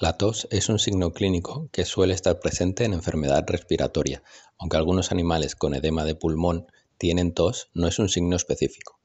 La tos es un signo clínico que suele estar presente en enfermedad respiratoria, aunque algunos animales con edema de pulmón tienen tos, no es un signo específico.